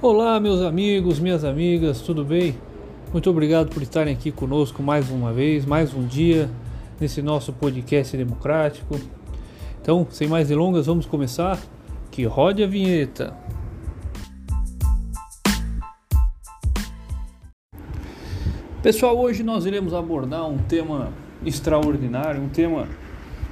Olá, meus amigos, minhas amigas, tudo bem? Muito obrigado por estarem aqui conosco mais uma vez, mais um dia nesse nosso podcast democrático. Então, sem mais delongas, vamos começar. Que rode a vinheta. Pessoal, hoje nós iremos abordar um tema extraordinário, um tema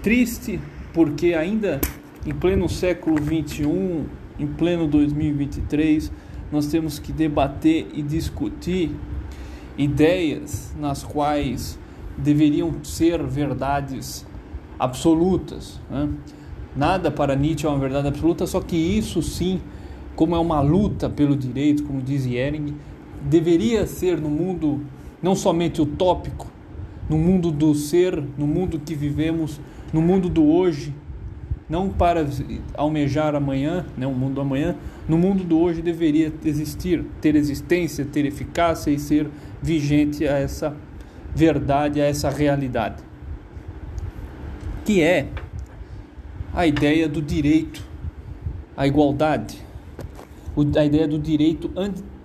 triste, porque ainda em pleno século 21, em pleno 2023, nós temos que debater e discutir ideias nas quais deveriam ser verdades absolutas. Né? Nada para Nietzsche é uma verdade absoluta, só que isso sim, como é uma luta pelo direito, como diz Ehring, deveria ser no mundo não somente utópico, no mundo do ser, no mundo que vivemos, no mundo do hoje, não para almejar amanhã, né, o mundo do amanhã, no mundo do hoje deveria existir, ter existência, ter eficácia e ser vigente a essa verdade, a essa realidade. Que é a ideia do direito, a igualdade, a ideia do direito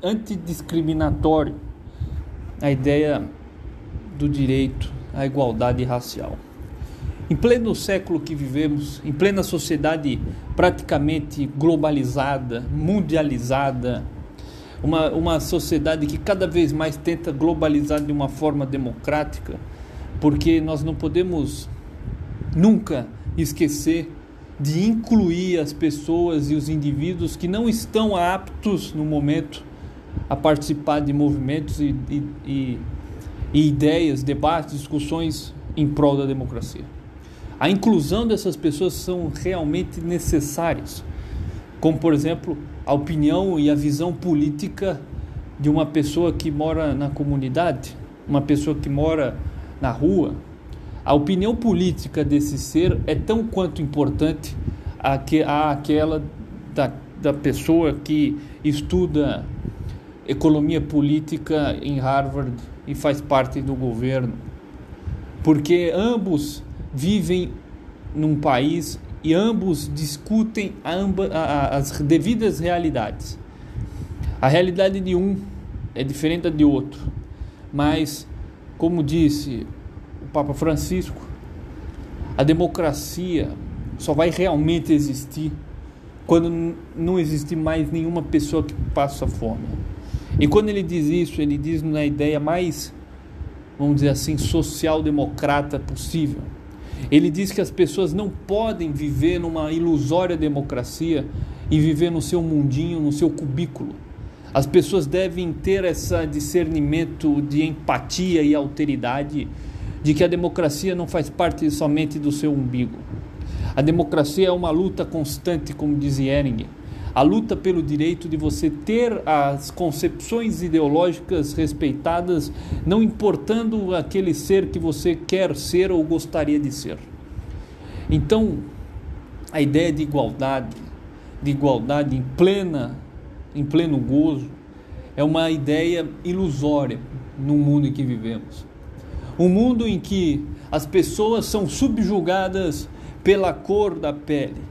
antidiscriminatório, a ideia do direito à igualdade racial. Em pleno século que vivemos, em plena sociedade praticamente globalizada, mundializada, uma, uma sociedade que cada vez mais tenta globalizar de uma forma democrática, porque nós não podemos nunca esquecer de incluir as pessoas e os indivíduos que não estão aptos no momento a participar de movimentos e, e, e, e ideias, debates, discussões em prol da democracia. A inclusão dessas pessoas são realmente necessárias, como por exemplo a opinião e a visão política de uma pessoa que mora na comunidade, uma pessoa que mora na rua. A opinião política desse ser é tão quanto importante àquela da, da pessoa que estuda economia política em Harvard e faz parte do governo. Porque ambos vivem num país e ambos discutem amba, a, as devidas realidades. A realidade de um é diferente da de outro, mas, como disse o Papa Francisco, a democracia só vai realmente existir quando não existir mais nenhuma pessoa que passa fome. E quando ele diz isso, ele diz na ideia mais, vamos dizer assim, social-democrata possível ele diz que as pessoas não podem viver numa ilusória democracia e viver no seu mundinho, no seu cubículo. As pessoas devem ter esse discernimento de empatia e alteridade de que a democracia não faz parte somente do seu umbigo. A democracia é uma luta constante, como dizia Ehring, a luta pelo direito de você ter as concepções ideológicas respeitadas, não importando aquele ser que você quer ser ou gostaria de ser. Então, a ideia de igualdade, de igualdade em plena, em pleno gozo, é uma ideia ilusória no mundo em que vivemos. Um mundo em que as pessoas são subjugadas pela cor da pele,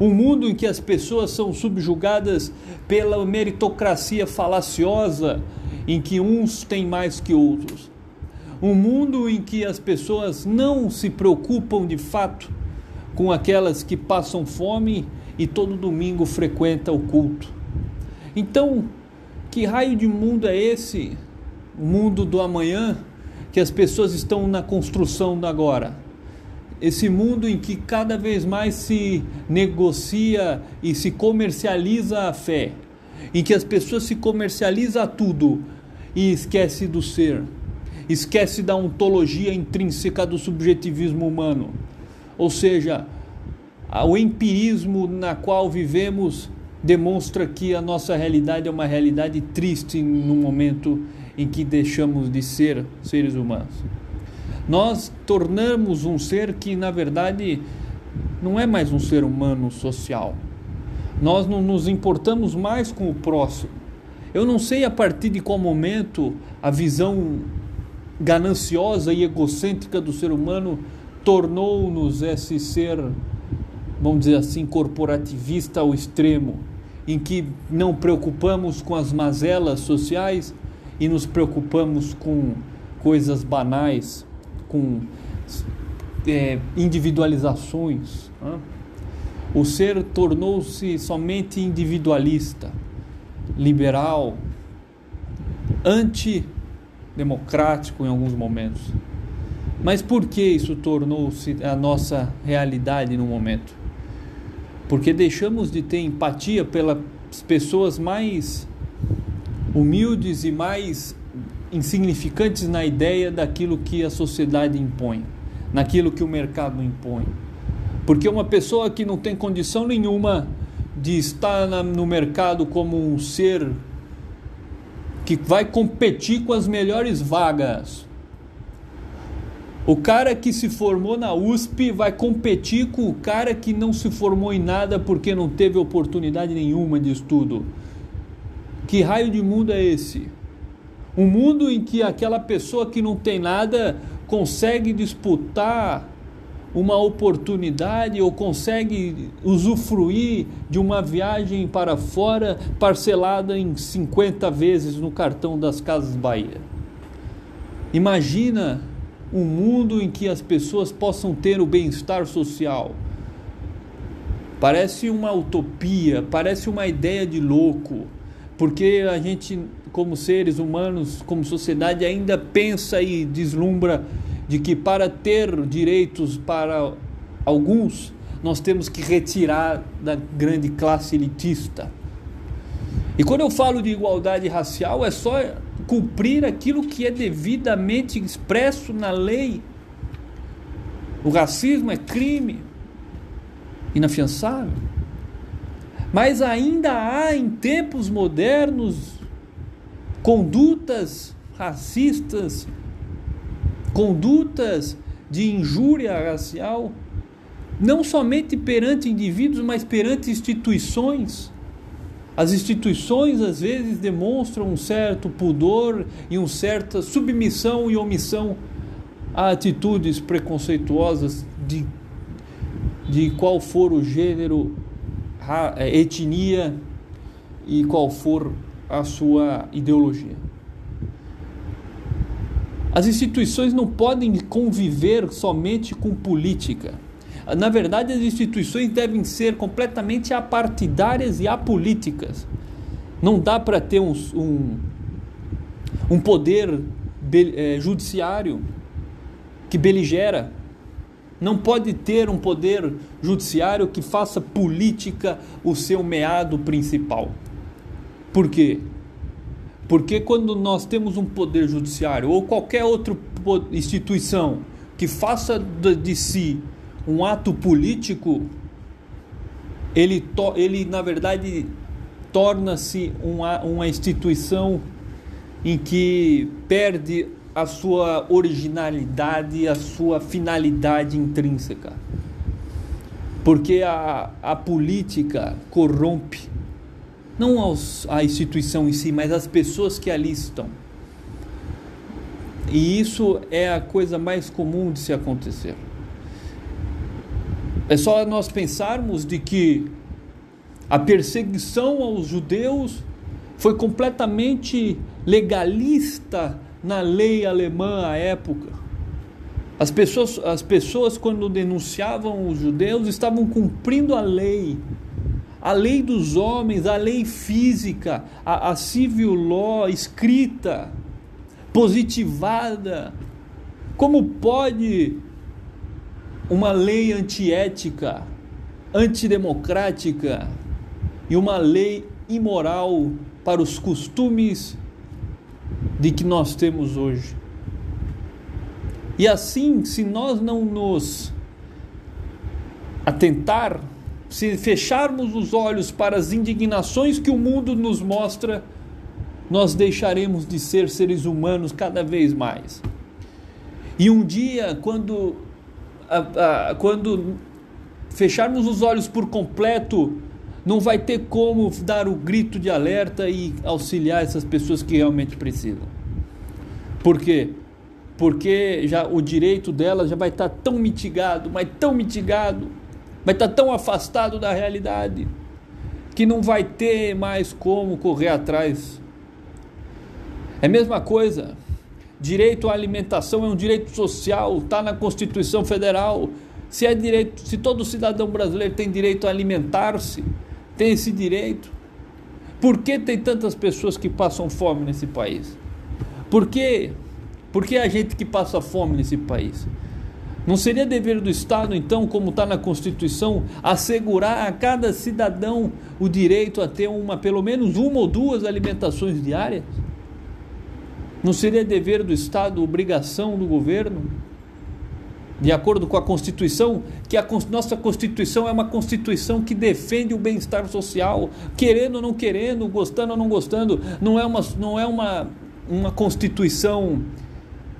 um mundo em que as pessoas são subjugadas pela meritocracia falaciosa, em que uns têm mais que outros. Um mundo em que as pessoas não se preocupam de fato com aquelas que passam fome e todo domingo frequentam o culto. Então, que raio de mundo é esse? O mundo do amanhã que as pessoas estão na construção do agora esse mundo em que cada vez mais se negocia e se comercializa a fé, em que as pessoas se comercializam tudo e esquece do ser, esquece da ontologia intrínseca do subjetivismo humano. Ou seja, o empirismo na qual vivemos demonstra que a nossa realidade é uma realidade triste no momento em que deixamos de ser seres humanos nós tornamos um ser que, na verdade, não é mais um ser humano social. Nós não nos importamos mais com o próximo. Eu não sei a partir de qual momento a visão gananciosa e egocêntrica do ser humano tornou-nos esse ser, vamos dizer assim, corporativista ao extremo, em que não preocupamos com as mazelas sociais e nos preocupamos com coisas banais, com é, individualizações. Né? O ser tornou-se somente individualista, liberal, antidemocrático em alguns momentos. Mas por que isso tornou-se a nossa realidade no momento? Porque deixamos de ter empatia pelas pessoas mais humildes e mais insignificantes na ideia daquilo que a sociedade impõe, naquilo que o mercado impõe. Porque uma pessoa que não tem condição nenhuma de estar no mercado como um ser que vai competir com as melhores vagas, o cara que se formou na USP vai competir com o cara que não se formou em nada porque não teve oportunidade nenhuma de estudo. Que raio de mundo é esse? Um mundo em que aquela pessoa que não tem nada consegue disputar uma oportunidade ou consegue usufruir de uma viagem para fora parcelada em 50 vezes no cartão das Casas Bahia. Imagina um mundo em que as pessoas possam ter o bem-estar social. Parece uma utopia, parece uma ideia de louco, porque a gente, como seres humanos, como sociedade, ainda pensa e deslumbra de que para ter direitos para alguns, nós temos que retirar da grande classe elitista. E quando eu falo de igualdade racial, é só cumprir aquilo que é devidamente expresso na lei. O racismo é crime inafiançável. Mas ainda há em tempos modernos condutas racistas, condutas de injúria racial, não somente perante indivíduos, mas perante instituições. As instituições às vezes demonstram um certo pudor e uma certa submissão e omissão a atitudes preconceituosas de, de qual for o gênero, etnia e qual for a sua ideologia. As instituições não podem conviver somente com política. Na verdade, as instituições devem ser completamente apartidárias e apolíticas. Não dá para ter um, um, um poder é, judiciário que beligera. Não pode ter um poder judiciário que faça política o seu meado principal. Por quê? Porque quando nós temos um poder judiciário ou qualquer outra instituição que faça de si um ato político, ele, ele na verdade torna-se uma, uma instituição em que perde a sua originalidade, a sua finalidade intrínseca. Porque a, a política corrompe não aos, a instituição em si, mas as pessoas que ali estão. E isso é a coisa mais comum de se acontecer. É só nós pensarmos de que a perseguição aos judeus foi completamente legalista na lei alemã à época. As pessoas, as pessoas quando denunciavam os judeus, estavam cumprindo a lei, a lei dos homens, a lei física, a, a civil law escrita, positivada. Como pode uma lei antiética, antidemocrática e uma lei imoral para os costumes de que nós temos hoje. E assim, se nós não nos atentar, se fecharmos os olhos para as indignações que o mundo nos mostra, nós deixaremos de ser seres humanos cada vez mais. E um dia, quando quando fecharmos os olhos por completo, não vai ter como dar o grito de alerta e auxiliar essas pessoas que realmente precisam. Por quê? Porque já o direito delas já vai estar tão mitigado, mas tão mitigado, vai estar tão afastado da realidade, que não vai ter mais como correr atrás. É a mesma coisa. Direito à alimentação é um direito social, está na Constituição Federal. Se é direito, se todo cidadão brasileiro tem direito a alimentar-se, tem esse direito. Por que tem tantas pessoas que passam fome nesse país? Por que? Por que a gente que passa fome nesse país? Não seria dever do Estado, então, como está na Constituição, assegurar a cada cidadão o direito a ter uma, pelo menos uma ou duas alimentações diárias? Não seria dever do Estado, obrigação do governo? De acordo com a Constituição, que a nossa Constituição é uma Constituição que defende o bem-estar social, querendo ou não querendo, gostando ou não gostando, não é uma, não é uma, uma Constituição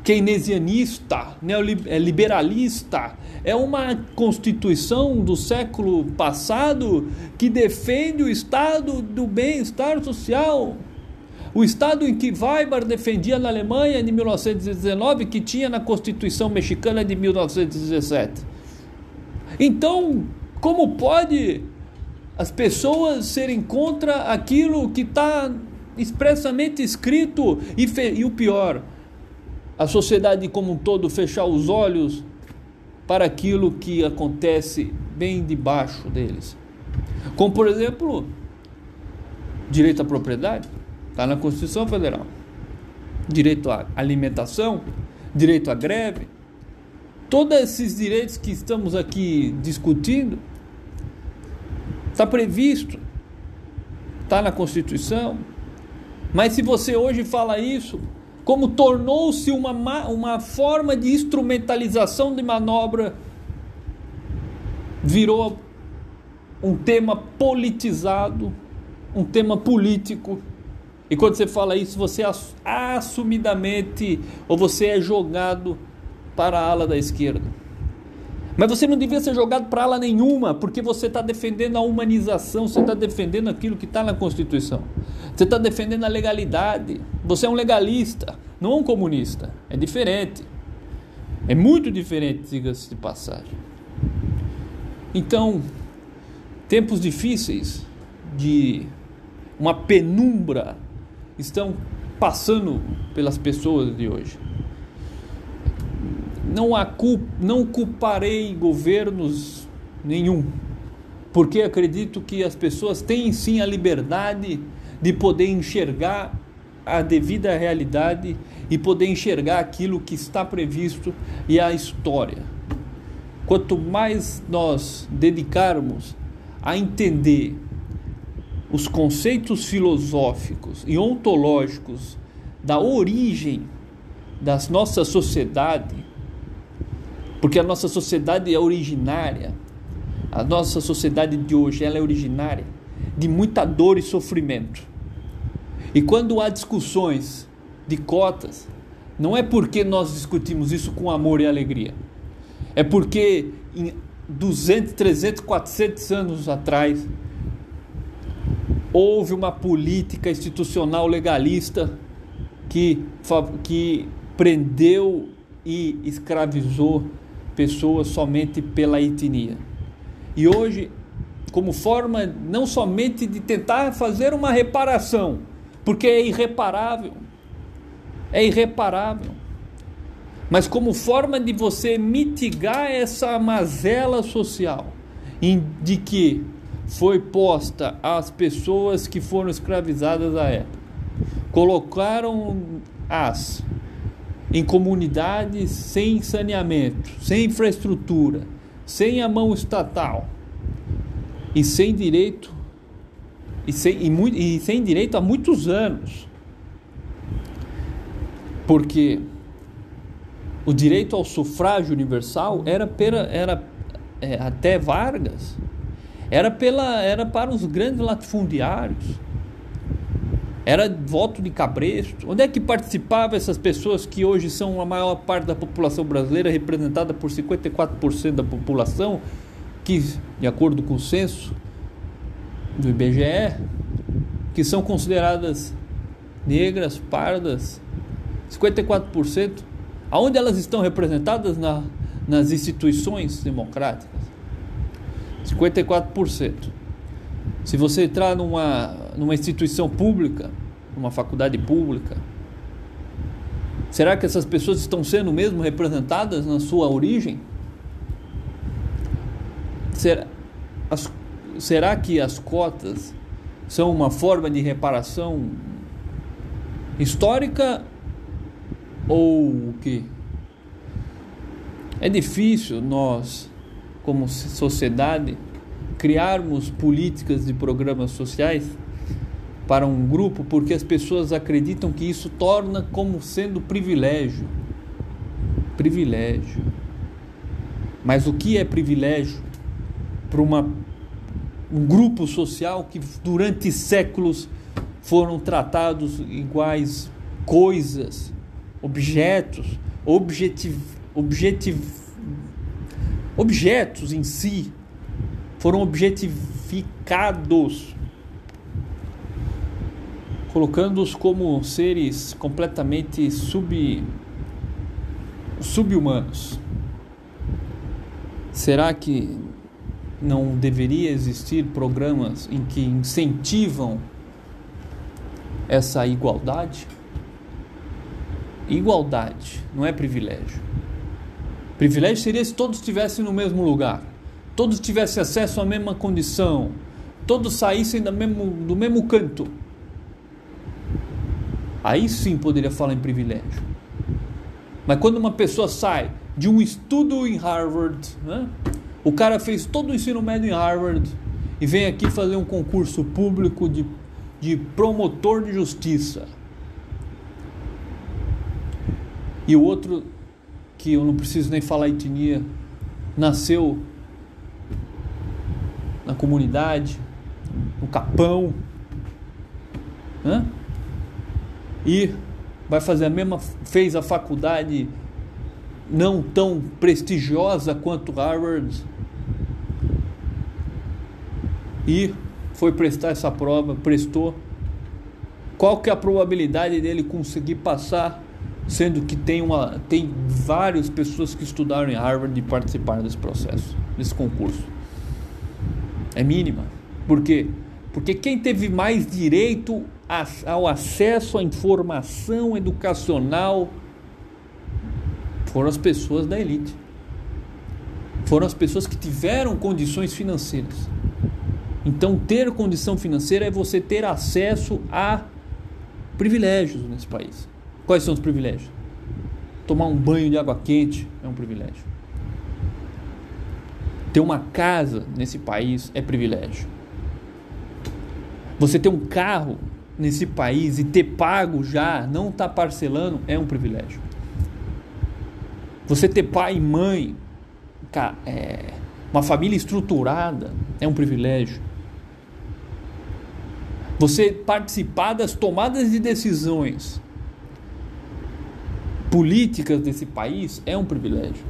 keynesianista, neoliberalista. É uma constituição do século passado que defende o estado do bem-estar social. O estado em que Weimar defendia na Alemanha de 1919, que tinha na Constituição mexicana de 1917. Então, como pode as pessoas serem contra aquilo que está expressamente escrito e, e o pior, a sociedade como um todo fechar os olhos para aquilo que acontece bem debaixo deles. Como, por exemplo, direito à propriedade, está na Constituição Federal. Direito à alimentação, direito à greve. Todos esses direitos que estamos aqui discutindo, está previsto, está na Constituição. Mas se você hoje fala isso, como tornou-se uma, uma forma de instrumentalização de manobra, virou um tema politizado, um tema político. E quando você fala isso, você assumidamente ou você é jogado para a ala da esquerda. Mas você não devia ser jogado para ala nenhuma, porque você está defendendo a humanização, você está defendendo aquilo que está na Constituição. Você está defendendo a legalidade. Você é um legalista, não um comunista. É diferente. É muito diferente, diga-se de passagem. Então, tempos difíceis de uma penumbra estão passando pelas pessoas de hoje. Não, há culpa, não culparei governos nenhum, porque acredito que as pessoas têm sim a liberdade de poder enxergar a devida realidade e poder enxergar aquilo que está previsto e a história. Quanto mais nós dedicarmos a entender os conceitos filosóficos e ontológicos da origem das nossa sociedade, porque a nossa sociedade é originária, a nossa sociedade de hoje ela é originária de muita dor e sofrimento. E quando há discussões de cotas, não é porque nós discutimos isso com amor e alegria. É porque em 200, 300, 400 anos atrás houve uma política institucional legalista que, que prendeu e escravizou pessoas somente pela etnia. E hoje, como forma não somente de tentar fazer uma reparação, porque é irreparável. É irreparável. Mas como forma de você mitigar essa mazela social de que foi posta às pessoas que foram escravizadas à época. Colocaram as em comunidades sem saneamento, sem infraestrutura, sem a mão estatal e sem direito e sem, e, e sem direito há muitos anos. Porque o direito ao sufrágio universal era, pela, era é, até Vargas, era, pela, era para os grandes latifundiários, era voto de cabresto. Onde é que participavam essas pessoas que hoje são a maior parte da população brasileira, representada por 54% da população, que, de acordo com o censo, do IBGE, que são consideradas negras, pardas, 54%, aonde elas estão representadas na, nas instituições democráticas? 54%. Se você entrar numa, numa instituição pública, numa faculdade pública, será que essas pessoas estão sendo mesmo representadas na sua origem? Será, as, será que as cotas são uma forma de reparação histórica ou o que? É difícil nós, como sociedade, criarmos políticas e programas sociais para um grupo porque as pessoas acreditam que isso torna como sendo privilégio. Privilégio. Mas o que é privilégio para uma, um grupo social que durante séculos foram tratados iguais coisas, objetos, objetiv, objetiv, objetos em si foram objetificados, colocando-os como seres completamente sub, subhumanos. Será que não deveria existir programas em que incentivam essa igualdade? Igualdade não é privilégio. Privilégio seria se todos estivessem no mesmo lugar todos tivessem acesso à mesma condição, todos saíssem do mesmo, do mesmo canto. Aí sim poderia falar em privilégio. Mas quando uma pessoa sai de um estudo em Harvard, né? o cara fez todo o ensino médio em Harvard e vem aqui fazer um concurso público de, de promotor de justiça. E o outro, que eu não preciso nem falar etnia, nasceu na comunidade, no capão, né? e vai fazer a mesma, fez a faculdade não tão prestigiosa quanto Harvard e foi prestar essa prova, prestou. Qual que é a probabilidade dele conseguir passar, sendo que tem uma tem várias pessoas que estudaram em Harvard e participaram desse processo, desse concurso? é mínima. Por quê? Porque quem teve mais direito ao acesso à informação educacional foram as pessoas da elite. Foram as pessoas que tiveram condições financeiras. Então, ter condição financeira é você ter acesso a privilégios nesse país. Quais são os privilégios? Tomar um banho de água quente é um privilégio. Ter uma casa nesse país é privilégio. Você ter um carro nesse país e ter pago já, não estar tá parcelando, é um privilégio. Você ter pai e mãe, é, uma família estruturada, é um privilégio. Você participar das tomadas de decisões políticas desse país é um privilégio.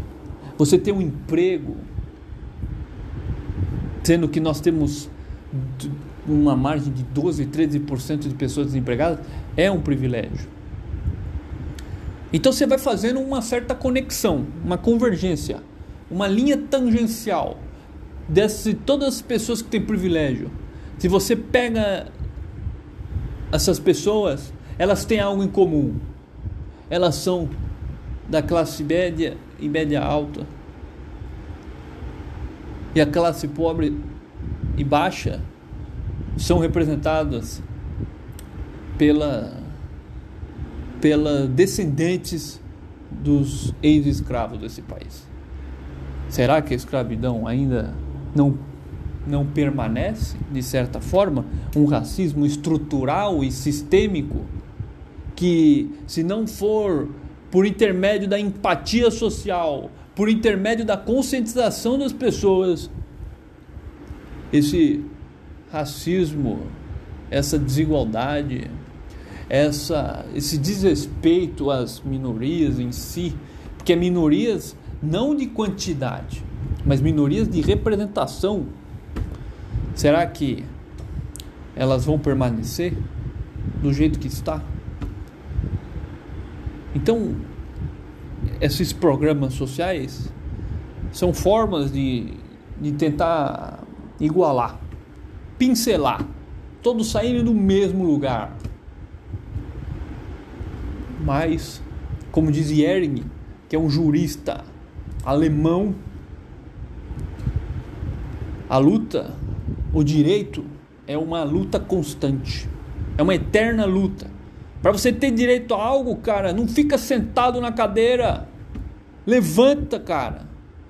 Você ter um emprego sendo que nós temos uma margem de 12, 13% de pessoas desempregadas, é um privilégio. Então você vai fazendo uma certa conexão, uma convergência, uma linha tangencial de todas as pessoas que têm privilégio. Se você pega essas pessoas, elas têm algo em comum. Elas são da classe média e média alta e a classe pobre e baixa são representadas pela, pela descendentes dos ex-escravos desse país. Será que a escravidão ainda não, não permanece, de certa forma, um racismo estrutural e sistêmico que, se não for por intermédio da empatia social, por intermédio da conscientização das pessoas, esse racismo, essa desigualdade, essa, esse desrespeito às minorias em si, porque minorias não de quantidade, mas minorias de representação, será que elas vão permanecer do jeito que está? Então, esses programas sociais são formas de, de tentar igualar pincelar, todos saírem do mesmo lugar. Mas, como diz Ehring, que é um jurista alemão, a luta, o direito é uma luta constante, é uma eterna luta. Para você ter direito a algo, cara, não fica sentado na cadeira. Levanta, cara.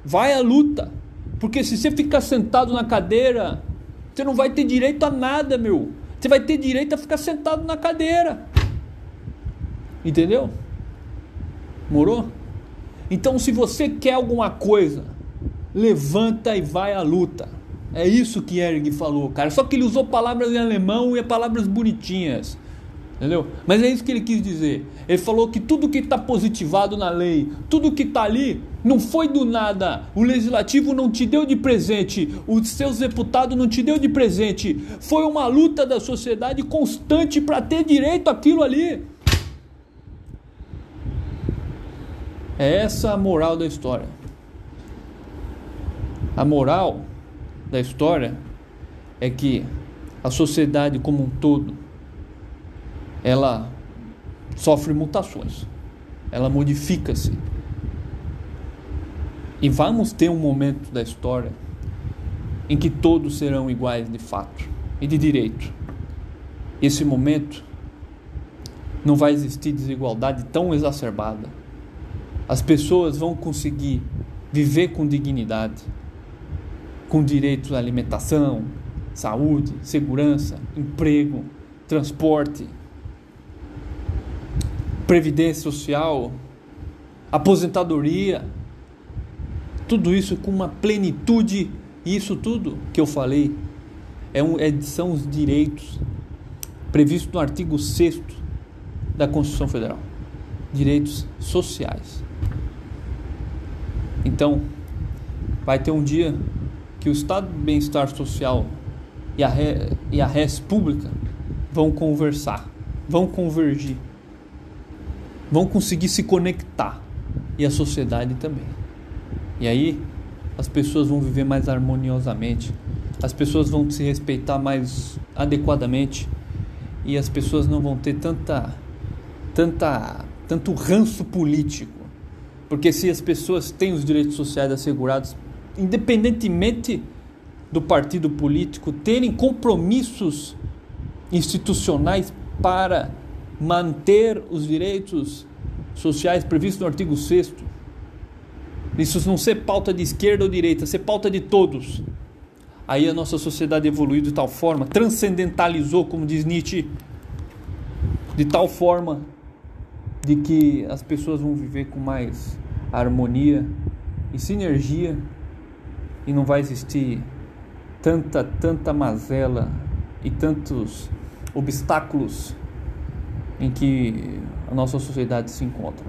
Vai à luta. Porque se você ficar sentado na cadeira, você não vai ter direito a nada, meu. Você vai ter direito a ficar sentado na cadeira. Entendeu? Morou? Então, se você quer alguma coisa, levanta e vai à luta. É isso que Erg falou, cara. Só que ele usou palavras em alemão e palavras bonitinhas. Entendeu? Mas é isso que ele quis dizer. Ele falou que tudo que está positivado na lei, tudo que está ali, não foi do nada. O legislativo não te deu de presente, os seus deputados não te deu de presente. Foi uma luta da sociedade constante para ter direito àquilo ali. É essa a moral da história. A moral da história é que a sociedade como um todo ela sofre mutações, ela modifica-se. E vamos ter um momento da história em que todos serão iguais de fato e de direito. Esse momento não vai existir desigualdade tão exacerbada. As pessoas vão conseguir viver com dignidade, com direito à alimentação, saúde, segurança, emprego, transporte, previdência social, aposentadoria, tudo isso com uma plenitude, e isso tudo que eu falei é um, é, são os direitos previstos no artigo 6 da Constituição Federal, direitos sociais. Então, vai ter um dia que o Estado de Bem-Estar Social e a, e a res pública vão conversar, vão convergir vão conseguir se conectar e a sociedade também. E aí as pessoas vão viver mais harmoniosamente, as pessoas vão se respeitar mais adequadamente e as pessoas não vão ter tanta tanta tanto ranço político. Porque se as pessoas têm os direitos sociais assegurados, independentemente do partido político, terem compromissos institucionais para manter os direitos sociais previstos no artigo 6 isso não ser pauta de esquerda ou direita, ser pauta de todos. Aí a nossa sociedade evoluiu de tal forma, transcendentalizou, como diz Nietzsche, de tal forma de que as pessoas vão viver com mais harmonia e sinergia e não vai existir tanta tanta mazela e tantos obstáculos em que a nossa sociedade se encontra.